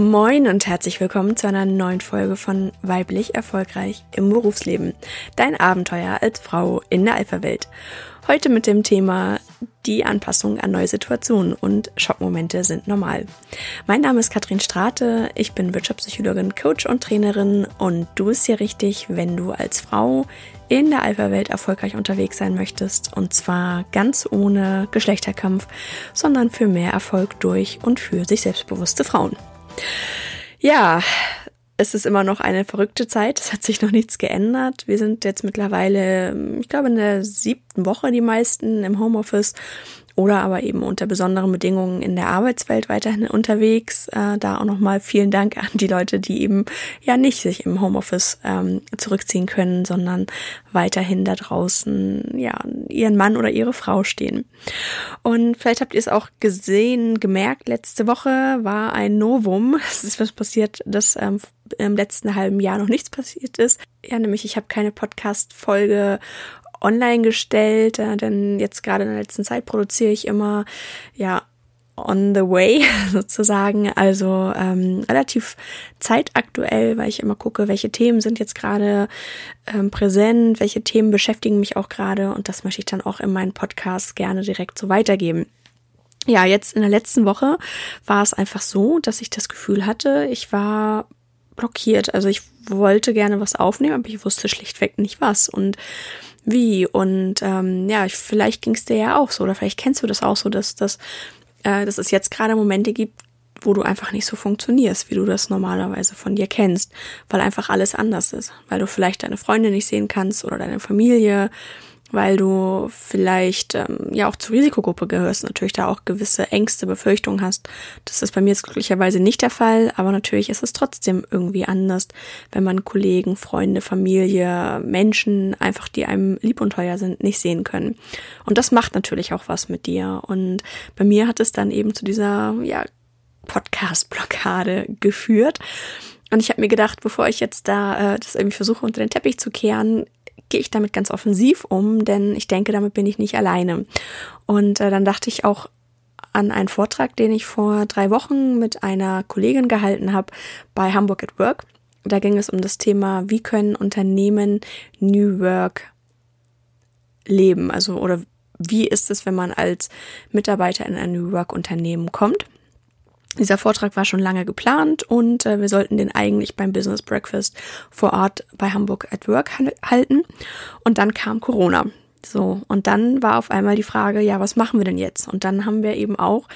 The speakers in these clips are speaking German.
Moin und herzlich willkommen zu einer neuen Folge von Weiblich Erfolgreich im Berufsleben. Dein Abenteuer als Frau in der Alpha-Welt. Heute mit dem Thema die Anpassung an neue Situationen und Schockmomente sind normal. Mein Name ist Katrin Strate, ich bin Wirtschaftspsychologin, Coach und Trainerin und du bist hier richtig, wenn du als Frau in der Alpha-Welt erfolgreich unterwegs sein möchtest und zwar ganz ohne Geschlechterkampf, sondern für mehr Erfolg durch und für sich selbstbewusste Frauen. Ja, es ist immer noch eine verrückte Zeit. Es hat sich noch nichts geändert. Wir sind jetzt mittlerweile, ich glaube, in der siebten Woche die meisten im Homeoffice oder aber eben unter besonderen Bedingungen in der Arbeitswelt weiterhin unterwegs. Äh, da auch nochmal vielen Dank an die Leute, die eben ja nicht sich im Homeoffice ähm, zurückziehen können, sondern weiterhin da draußen ja ihren Mann oder ihre Frau stehen. Und vielleicht habt ihr es auch gesehen, gemerkt, letzte Woche war ein Novum. Es ist was passiert, das ähm, im letzten halben Jahr noch nichts passiert ist. Ja, nämlich ich habe keine Podcast-Folge online gestellt, äh, denn jetzt gerade in der letzten Zeit produziere ich immer, ja, on the way sozusagen, also ähm, relativ zeitaktuell, weil ich immer gucke, welche Themen sind jetzt gerade ähm, präsent, welche Themen beschäftigen mich auch gerade und das möchte ich dann auch in meinen Podcast gerne direkt so weitergeben. Ja, jetzt in der letzten Woche war es einfach so, dass ich das Gefühl hatte, ich war blockiert. Also ich wollte gerne was aufnehmen, aber ich wusste schlichtweg nicht was. Und wie. Und ähm, ja, vielleicht ging es dir ja auch so, oder vielleicht kennst du das auch so, dass, dass, äh, dass es jetzt gerade Momente gibt, wo du einfach nicht so funktionierst, wie du das normalerweise von dir kennst, weil einfach alles anders ist, weil du vielleicht deine Freunde nicht sehen kannst oder deine Familie weil du vielleicht ähm, ja auch zur Risikogruppe gehörst, natürlich da auch gewisse Ängste, Befürchtungen hast. Das ist bei mir jetzt glücklicherweise nicht der Fall, aber natürlich ist es trotzdem irgendwie anders, wenn man Kollegen, Freunde, Familie, Menschen, einfach die einem lieb und teuer sind, nicht sehen können. Und das macht natürlich auch was mit dir. Und bei mir hat es dann eben zu dieser ja, Podcast-Blockade geführt. Und ich habe mir gedacht, bevor ich jetzt da äh, das irgendwie versuche unter den Teppich zu kehren, gehe ich damit ganz offensiv um, denn ich denke, damit bin ich nicht alleine. Und äh, dann dachte ich auch an einen Vortrag, den ich vor drei Wochen mit einer Kollegin gehalten habe bei Hamburg at Work. Da ging es um das Thema, wie können Unternehmen New Work leben? Also, oder wie ist es, wenn man als Mitarbeiter in ein New Work Unternehmen kommt? Dieser Vortrag war schon lange geplant und äh, wir sollten den eigentlich beim Business Breakfast vor Ort bei Hamburg at Work halten. Und dann kam Corona. So, und dann war auf einmal die Frage, ja, was machen wir denn jetzt? Und dann haben wir eben auch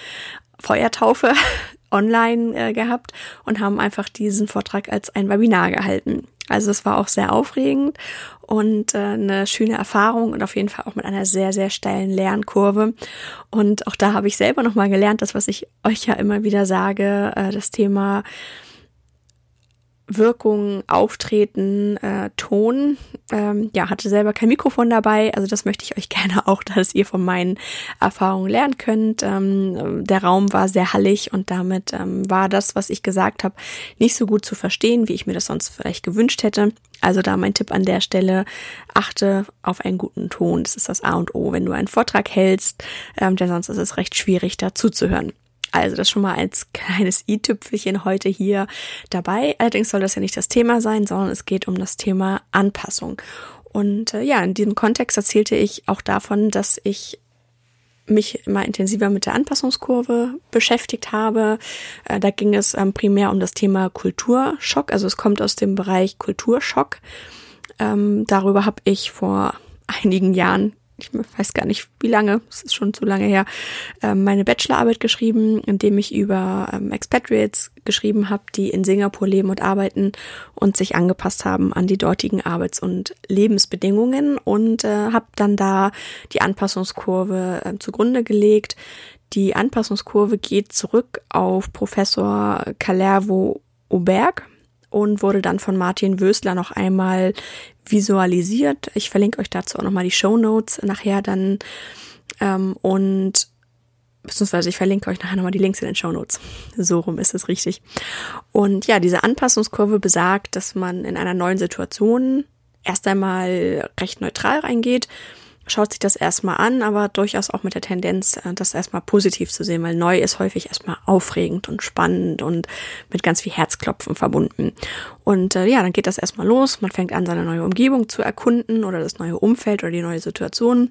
Feuertaufe online äh, gehabt und haben einfach diesen Vortrag als ein Webinar gehalten. Also es war auch sehr aufregend und äh, eine schöne Erfahrung und auf jeden Fall auch mit einer sehr, sehr steilen Lernkurve. Und auch da habe ich selber nochmal gelernt, das, was ich euch ja immer wieder sage, äh, das Thema Wirkung, Auftreten, äh, Ton. Ähm, ja, hatte selber kein Mikrofon dabei. Also das möchte ich euch gerne auch, dass ihr von meinen Erfahrungen lernen könnt. Ähm, der Raum war sehr hallig und damit ähm, war das, was ich gesagt habe, nicht so gut zu verstehen, wie ich mir das sonst vielleicht gewünscht hätte. Also da mein Tipp an der Stelle, achte auf einen guten Ton. Das ist das A und O, wenn du einen Vortrag hältst, ähm, denn sonst ist es recht schwierig, da zuzuhören. Also das schon mal als kleines i-Tüpfelchen heute hier dabei. Allerdings soll das ja nicht das Thema sein, sondern es geht um das Thema Anpassung. Und äh, ja, in diesem Kontext erzählte ich auch davon, dass ich mich immer intensiver mit der Anpassungskurve beschäftigt habe. Äh, da ging es ähm, primär um das Thema Kulturschock. Also es kommt aus dem Bereich Kulturschock. Ähm, darüber habe ich vor einigen Jahren ich weiß gar nicht wie lange, es ist schon zu lange her, ähm, meine Bachelorarbeit geschrieben, in dem ich über ähm, Expatriates geschrieben habe, die in Singapur leben und arbeiten und sich angepasst haben an die dortigen Arbeits- und Lebensbedingungen und äh, habe dann da die Anpassungskurve äh, zugrunde gelegt. Die Anpassungskurve geht zurück auf Professor Calervo Oberg und wurde dann von Martin Wösler noch einmal visualisiert. Ich verlinke euch dazu auch nochmal die Show Notes nachher dann ähm, und beziehungsweise ich verlinke euch nachher nochmal die Links in den Show Notes. So rum ist es richtig. Und ja, diese Anpassungskurve besagt, dass man in einer neuen Situation erst einmal recht neutral reingeht schaut sich das erstmal an, aber durchaus auch mit der Tendenz, äh, das erstmal positiv zu sehen, weil neu ist häufig erstmal aufregend und spannend und mit ganz viel Herzklopfen verbunden. Und äh, ja, dann geht das erstmal los. Man fängt an, seine neue Umgebung zu erkunden oder das neue Umfeld oder die neue Situation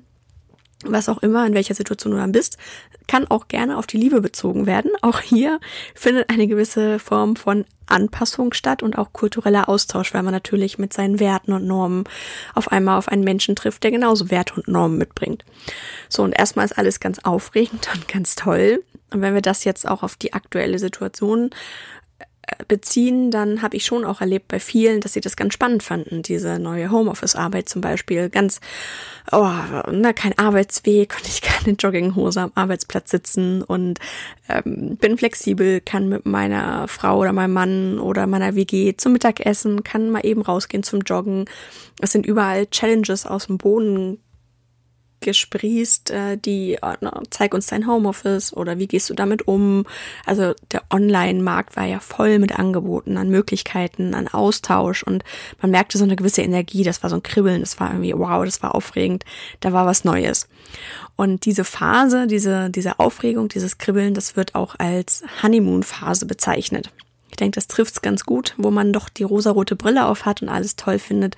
was auch immer, in welcher Situation du dann bist, kann auch gerne auf die Liebe bezogen werden. Auch hier findet eine gewisse Form von Anpassung statt und auch kultureller Austausch, weil man natürlich mit seinen Werten und Normen auf einmal auf einen Menschen trifft, der genauso Werte und Normen mitbringt. So, und erstmal ist alles ganz aufregend und ganz toll. Und wenn wir das jetzt auch auf die aktuelle Situation beziehen, dann habe ich schon auch erlebt bei vielen, dass sie das ganz spannend fanden, diese neue Homeoffice-Arbeit zum Beispiel. Ganz, oh, ne, kein Arbeitsweg und ich kann in Jogginghose am Arbeitsplatz sitzen und ähm, bin flexibel, kann mit meiner Frau oder meinem Mann oder meiner WG zum Mittagessen, kann mal eben rausgehen zum Joggen. Es sind überall Challenges aus dem Boden gesprießt, äh, die äh, zeig uns dein Homeoffice oder wie gehst du damit um? Also der Online-Markt war ja voll mit Angeboten an Möglichkeiten, an Austausch und man merkte so eine gewisse Energie, das war so ein Kribbeln, das war irgendwie wow, das war aufregend, da war was Neues. Und diese Phase, diese, diese Aufregung, dieses Kribbeln, das wird auch als Honeymoon-Phase bezeichnet. Ich denke, das trifft's ganz gut, wo man doch die rosarote Brille auf hat und alles toll findet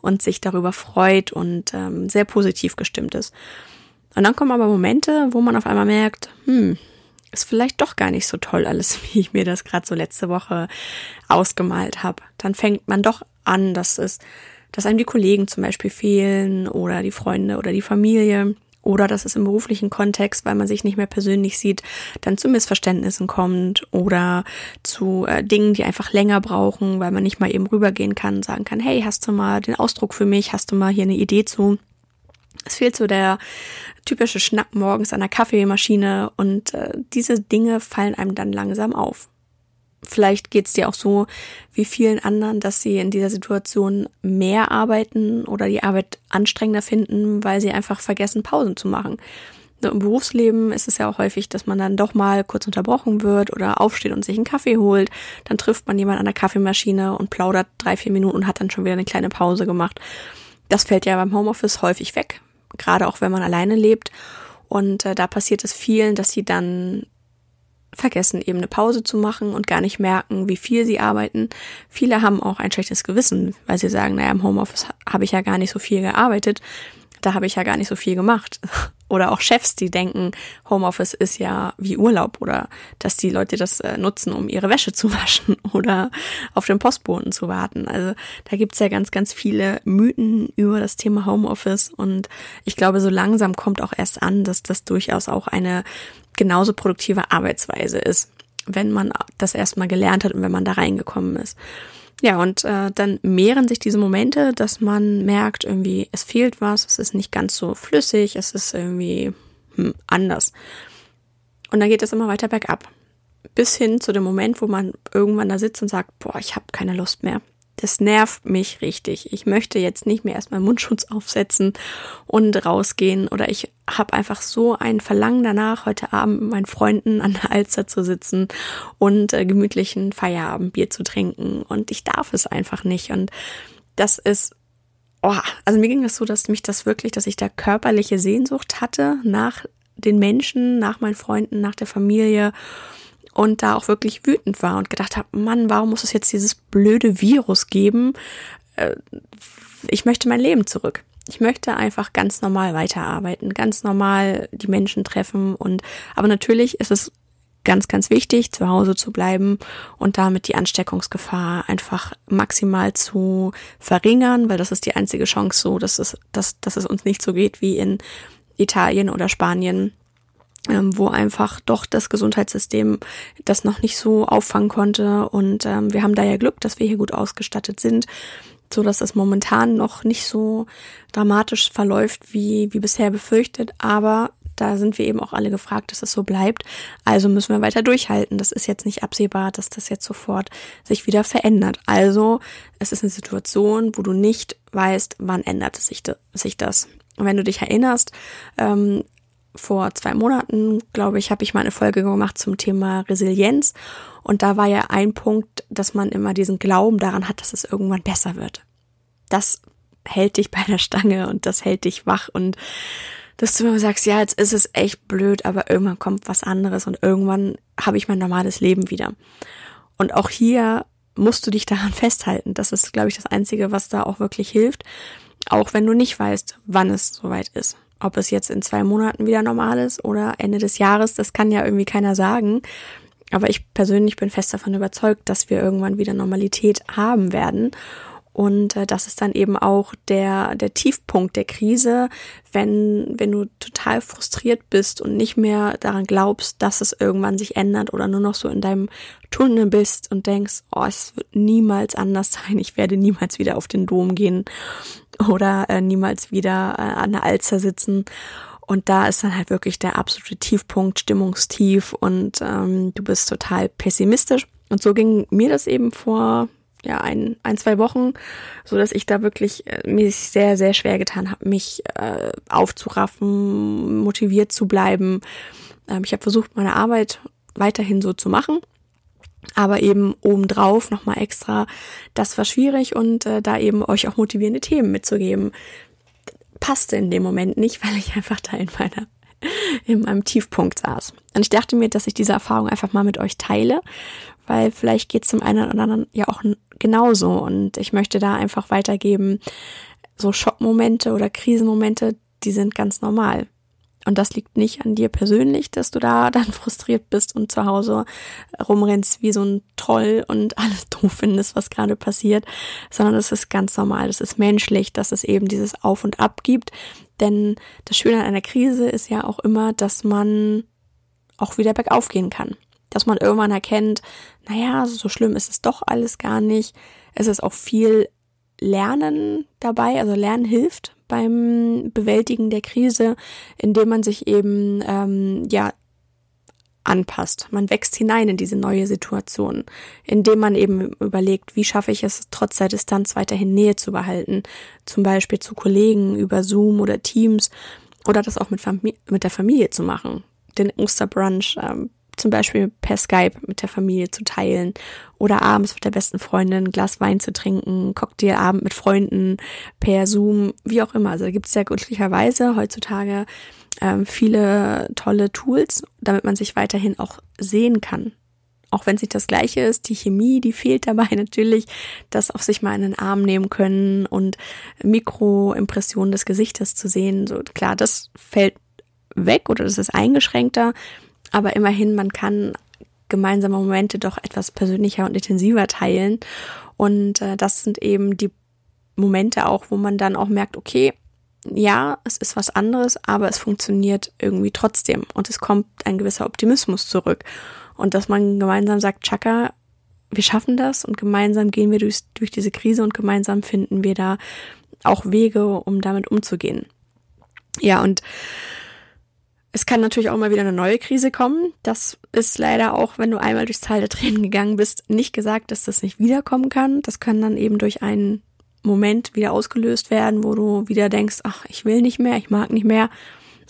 und sich darüber freut und ähm, sehr positiv gestimmt ist. Und dann kommen aber Momente, wo man auf einmal merkt, hm, ist vielleicht doch gar nicht so toll alles, wie ich mir das gerade so letzte Woche ausgemalt habe. Dann fängt man doch an, dass es, dass einem die Kollegen zum Beispiel fehlen oder die Freunde oder die Familie oder dass es im beruflichen Kontext, weil man sich nicht mehr persönlich sieht, dann zu Missverständnissen kommt oder zu äh, Dingen, die einfach länger brauchen, weil man nicht mal eben rübergehen kann und sagen kann, hey, hast du mal den Ausdruck für mich, hast du mal hier eine Idee zu? Es fehlt so der typische Schnapp morgens an der Kaffeemaschine und äh, diese Dinge fallen einem dann langsam auf. Vielleicht geht es dir auch so wie vielen anderen, dass sie in dieser Situation mehr arbeiten oder die Arbeit anstrengender finden, weil sie einfach vergessen, Pausen zu machen. Im Berufsleben ist es ja auch häufig, dass man dann doch mal kurz unterbrochen wird oder aufsteht und sich einen Kaffee holt. Dann trifft man jemanden an der Kaffeemaschine und plaudert drei, vier Minuten und hat dann schon wieder eine kleine Pause gemacht. Das fällt ja beim Homeoffice häufig weg, gerade auch wenn man alleine lebt. Und äh, da passiert es vielen, dass sie dann vergessen, eben eine Pause zu machen und gar nicht merken, wie viel sie arbeiten. Viele haben auch ein schlechtes Gewissen, weil sie sagen, naja, im Homeoffice habe ich ja gar nicht so viel gearbeitet, da habe ich ja gar nicht so viel gemacht. Oder auch Chefs, die denken, Homeoffice ist ja wie Urlaub oder dass die Leute das äh, nutzen, um ihre Wäsche zu waschen oder auf den Postboten zu warten. Also da gibt's ja ganz, ganz viele Mythen über das Thema Homeoffice und ich glaube, so langsam kommt auch erst an, dass das durchaus auch eine genauso produktive Arbeitsweise ist, wenn man das erstmal gelernt hat und wenn man da reingekommen ist. Ja, und äh, dann mehren sich diese Momente, dass man merkt, irgendwie, es fehlt was, es ist nicht ganz so flüssig, es ist irgendwie hm, anders. Und dann geht es immer weiter bergab. Bis hin zu dem Moment, wo man irgendwann da sitzt und sagt, boah, ich habe keine Lust mehr das nervt mich richtig. Ich möchte jetzt nicht mehr erstmal Mundschutz aufsetzen und rausgehen. Oder ich habe einfach so ein Verlangen danach, heute Abend mit meinen Freunden an der Alster zu sitzen und äh, gemütlichen Feierabendbier zu trinken. Und ich darf es einfach nicht. Und das ist oh, also mir ging das so, dass mich das wirklich, dass ich da körperliche Sehnsucht hatte nach den Menschen, nach meinen Freunden, nach der Familie und da auch wirklich wütend war und gedacht habe, Mann, warum muss es jetzt dieses blöde Virus geben? Äh, ich möchte mein Leben zurück. Ich möchte einfach ganz normal weiterarbeiten, ganz normal die Menschen treffen und aber natürlich ist es ganz, ganz wichtig, zu Hause zu bleiben und damit die Ansteckungsgefahr einfach maximal zu verringern, weil das ist die einzige Chance so, dass es, dass, dass es uns nicht so geht wie in Italien oder Spanien, ähm, wo einfach doch das Gesundheitssystem das noch nicht so auffangen konnte. Und ähm, wir haben da ja Glück, dass wir hier gut ausgestattet sind, so dass es momentan noch nicht so dramatisch verläuft wie, wie bisher befürchtet. Aber da sind wir eben auch alle gefragt, dass es so bleibt. Also müssen wir weiter durchhalten. Das ist jetzt nicht absehbar, dass das jetzt sofort sich wieder verändert. Also es ist eine Situation, wo du nicht weißt, wann ändert sich, sich das. Und wenn du dich erinnerst, ähm, vor zwei Monaten, glaube ich, habe ich mal eine Folge gemacht zum Thema Resilienz. Und da war ja ein Punkt, dass man immer diesen Glauben daran hat, dass es irgendwann besser wird. Das hält dich bei der Stange und das hält dich wach und dass du immer sagst, ja, jetzt ist es echt blöd, aber irgendwann kommt was anderes und irgendwann habe ich mein normales Leben wieder. Und auch hier musst du dich daran festhalten. Das ist, glaube ich, das Einzige, was da auch wirklich hilft. Auch wenn du nicht weißt, wann es soweit ist. Ob es jetzt in zwei Monaten wieder normal ist oder Ende des Jahres, das kann ja irgendwie keiner sagen. Aber ich persönlich bin fest davon überzeugt, dass wir irgendwann wieder Normalität haben werden. Und äh, das ist dann eben auch der, der Tiefpunkt der Krise, wenn, wenn du total frustriert bist und nicht mehr daran glaubst, dass es irgendwann sich ändert oder nur noch so in deinem Tunnel bist und denkst, oh, es wird niemals anders sein, ich werde niemals wieder auf den Dom gehen oder äh, niemals wieder äh, an der Alzer sitzen. Und da ist dann halt wirklich der absolute Tiefpunkt, Stimmungstief und ähm, du bist total pessimistisch. Und so ging mir das eben vor ja, ein, ein, zwei Wochen, so dass ich da wirklich äh, mir sehr, sehr schwer getan habe, mich äh, aufzuraffen, motiviert zu bleiben. Ähm, ich habe versucht, meine Arbeit weiterhin so zu machen. Aber eben obendrauf nochmal extra, das war schwierig und äh, da eben euch auch motivierende Themen mitzugeben, passte in dem Moment nicht, weil ich einfach da in meiner in meinem Tiefpunkt saß. Und ich dachte mir, dass ich diese Erfahrung einfach mal mit euch teile, weil vielleicht geht es zum einen oder anderen ja auch genauso. Und ich möchte da einfach weitergeben, so Schockmomente oder Krisenmomente, die sind ganz normal. Und das liegt nicht an dir persönlich, dass du da dann frustriert bist und zu Hause rumrennst wie so ein Troll und alles doof findest, was gerade passiert, sondern es ist ganz normal, es ist menschlich, dass es eben dieses Auf und Ab gibt. Denn das Schöne an einer Krise ist ja auch immer, dass man auch wieder bergauf gehen kann dass man irgendwann erkennt, naja, so schlimm ist es doch alles gar nicht. Es ist auch viel Lernen dabei, also Lernen hilft beim Bewältigen der Krise, indem man sich eben ähm, ja anpasst. Man wächst hinein in diese neue Situation, indem man eben überlegt, wie schaffe ich es, trotz der Distanz weiterhin Nähe zu behalten, zum Beispiel zu Kollegen über Zoom oder Teams oder das auch mit, Famili mit der Familie zu machen. Den Osterbrunch ähm, zum Beispiel per Skype mit der Familie zu teilen oder abends mit der besten Freundin ein Glas Wein zu trinken, Cocktailabend mit Freunden per Zoom, wie auch immer. Also da gibt es ja glücklicherweise heutzutage ähm, viele tolle Tools, damit man sich weiterhin auch sehen kann. Auch wenn es nicht das gleiche ist, die Chemie, die fehlt dabei natürlich, das auch sich mal in den Arm nehmen können und Mikroimpressionen des Gesichtes zu sehen. So klar, das fällt weg oder das ist eingeschränkter. Aber immerhin, man kann gemeinsame Momente doch etwas persönlicher und intensiver teilen. Und äh, das sind eben die Momente auch, wo man dann auch merkt, okay, ja, es ist was anderes, aber es funktioniert irgendwie trotzdem. Und es kommt ein gewisser Optimismus zurück. Und dass man gemeinsam sagt, Chaka, wir schaffen das und gemeinsam gehen wir durch, durch diese Krise und gemeinsam finden wir da auch Wege, um damit umzugehen. Ja, und es kann natürlich auch mal wieder eine neue Krise kommen. Das ist leider auch, wenn du einmal durchs Tal der Tränen gegangen bist, nicht gesagt, dass das nicht wiederkommen kann. Das kann dann eben durch einen Moment wieder ausgelöst werden, wo du wieder denkst, ach, ich will nicht mehr, ich mag nicht mehr.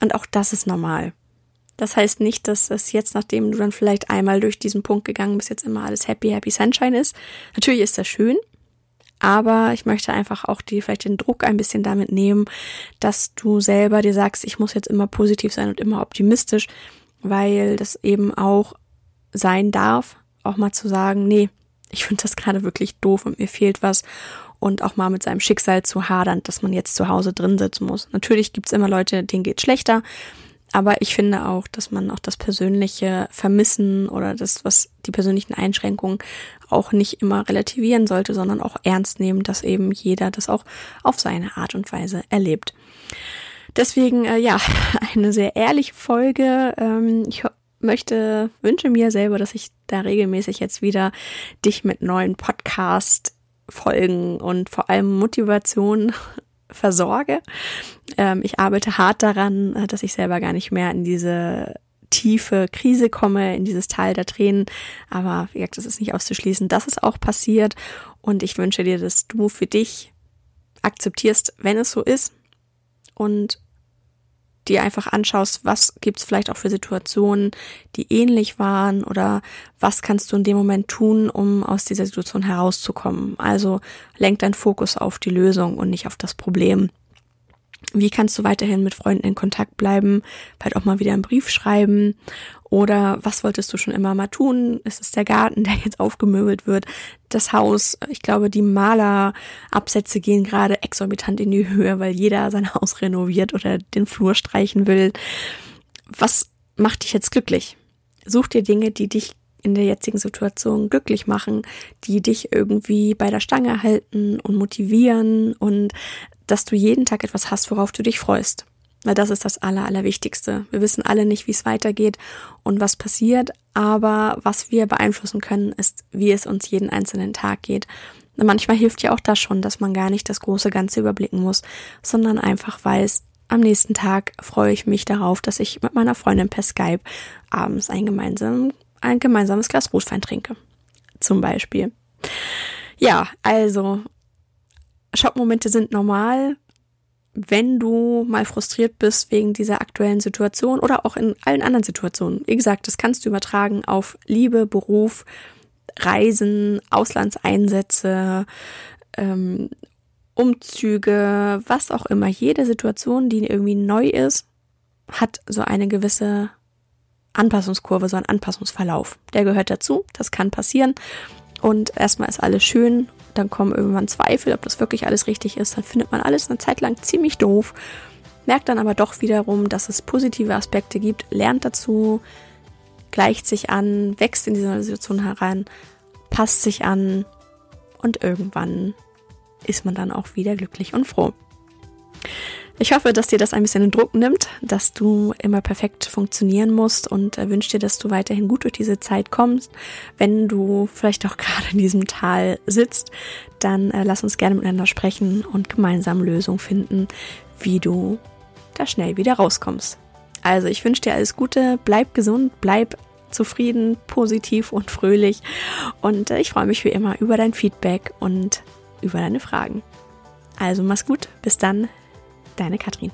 Und auch das ist normal. Das heißt nicht, dass es jetzt, nachdem du dann vielleicht einmal durch diesen Punkt gegangen bist, jetzt immer alles happy, happy Sunshine ist. Natürlich ist das schön, aber ich möchte einfach auch die, vielleicht den Druck ein bisschen damit nehmen, dass du selber dir sagst, ich muss jetzt immer positiv sein und immer optimistisch, weil das eben auch sein darf, auch mal zu sagen, nee, ich finde das gerade wirklich doof und mir fehlt was und auch mal mit seinem Schicksal zu hadern, dass man jetzt zu Hause drin sitzen muss. Natürlich gibt's immer Leute, denen geht schlechter, aber ich finde auch, dass man auch das persönliche Vermissen oder das, was die persönlichen Einschränkungen auch nicht immer relativieren sollte, sondern auch ernst nehmen, dass eben jeder das auch auf seine Art und Weise erlebt. Deswegen, äh, ja, eine sehr ehrliche Folge. Ähm, ich möchte, wünsche mir selber, dass ich da regelmäßig jetzt wieder dich mit neuen Podcast Folgen und vor allem Motivation versorge. Ähm, ich arbeite hart daran, äh, dass ich selber gar nicht mehr in diese tiefe Krise komme, in dieses Tal der Tränen. Aber wie gesagt, das ist nicht auszuschließen, dass es auch passiert. Und ich wünsche dir, dass du für dich akzeptierst, wenn es so ist. Und dir einfach anschaust, was gibt's vielleicht auch für Situationen, die ähnlich waren oder was kannst du in dem Moment tun, um aus dieser Situation herauszukommen. Also lenk deinen Fokus auf die Lösung und nicht auf das Problem. Wie kannst du weiterhin mit Freunden in Kontakt bleiben? Vielleicht auch mal wieder einen Brief schreiben. Oder was wolltest du schon immer mal tun? Ist es der Garten, der jetzt aufgemöbelt wird? Das Haus? Ich glaube, die Malerabsätze gehen gerade exorbitant in die Höhe, weil jeder sein Haus renoviert oder den Flur streichen will. Was macht dich jetzt glücklich? Such dir Dinge, die dich in der jetzigen Situation glücklich machen, die dich irgendwie bei der Stange halten und motivieren und dass du jeden Tag etwas hast, worauf du dich freust. Weil das ist das Aller, Allerwichtigste. Wir wissen alle nicht, wie es weitergeht und was passiert, aber was wir beeinflussen können, ist, wie es uns jeden einzelnen Tag geht. Und manchmal hilft ja auch das schon, dass man gar nicht das große Ganze überblicken muss, sondern einfach weiß, am nächsten Tag freue ich mich darauf, dass ich mit meiner Freundin per Skype abends ein, gemeinsam, ein gemeinsames Glas Rotwein trinke. Zum Beispiel. Ja, also Schockmomente sind normal, wenn du mal frustriert bist wegen dieser aktuellen Situation oder auch in allen anderen Situationen. Wie gesagt, das kannst du übertragen auf Liebe, Beruf, Reisen, Auslandseinsätze, ähm, Umzüge, was auch immer. Jede Situation, die irgendwie neu ist, hat so eine gewisse Anpassungskurve, so einen Anpassungsverlauf. Der gehört dazu, das kann passieren. Und erstmal ist alles schön dann kommen irgendwann Zweifel, ob das wirklich alles richtig ist. Dann findet man alles eine Zeit lang ziemlich doof, merkt dann aber doch wiederum, dass es positive Aspekte gibt, lernt dazu, gleicht sich an, wächst in dieser Situation heran, passt sich an und irgendwann ist man dann auch wieder glücklich und froh. Ich hoffe, dass dir das ein bisschen den Druck nimmt, dass du immer perfekt funktionieren musst und äh, wünsche dir, dass du weiterhin gut durch diese Zeit kommst. Wenn du vielleicht auch gerade in diesem Tal sitzt, dann äh, lass uns gerne miteinander sprechen und gemeinsam Lösungen finden, wie du da schnell wieder rauskommst. Also ich wünsche dir alles Gute, bleib gesund, bleib zufrieden, positiv und fröhlich und äh, ich freue mich wie immer über dein Feedback und über deine Fragen. Also mach's gut, bis dann, Deine Katrin.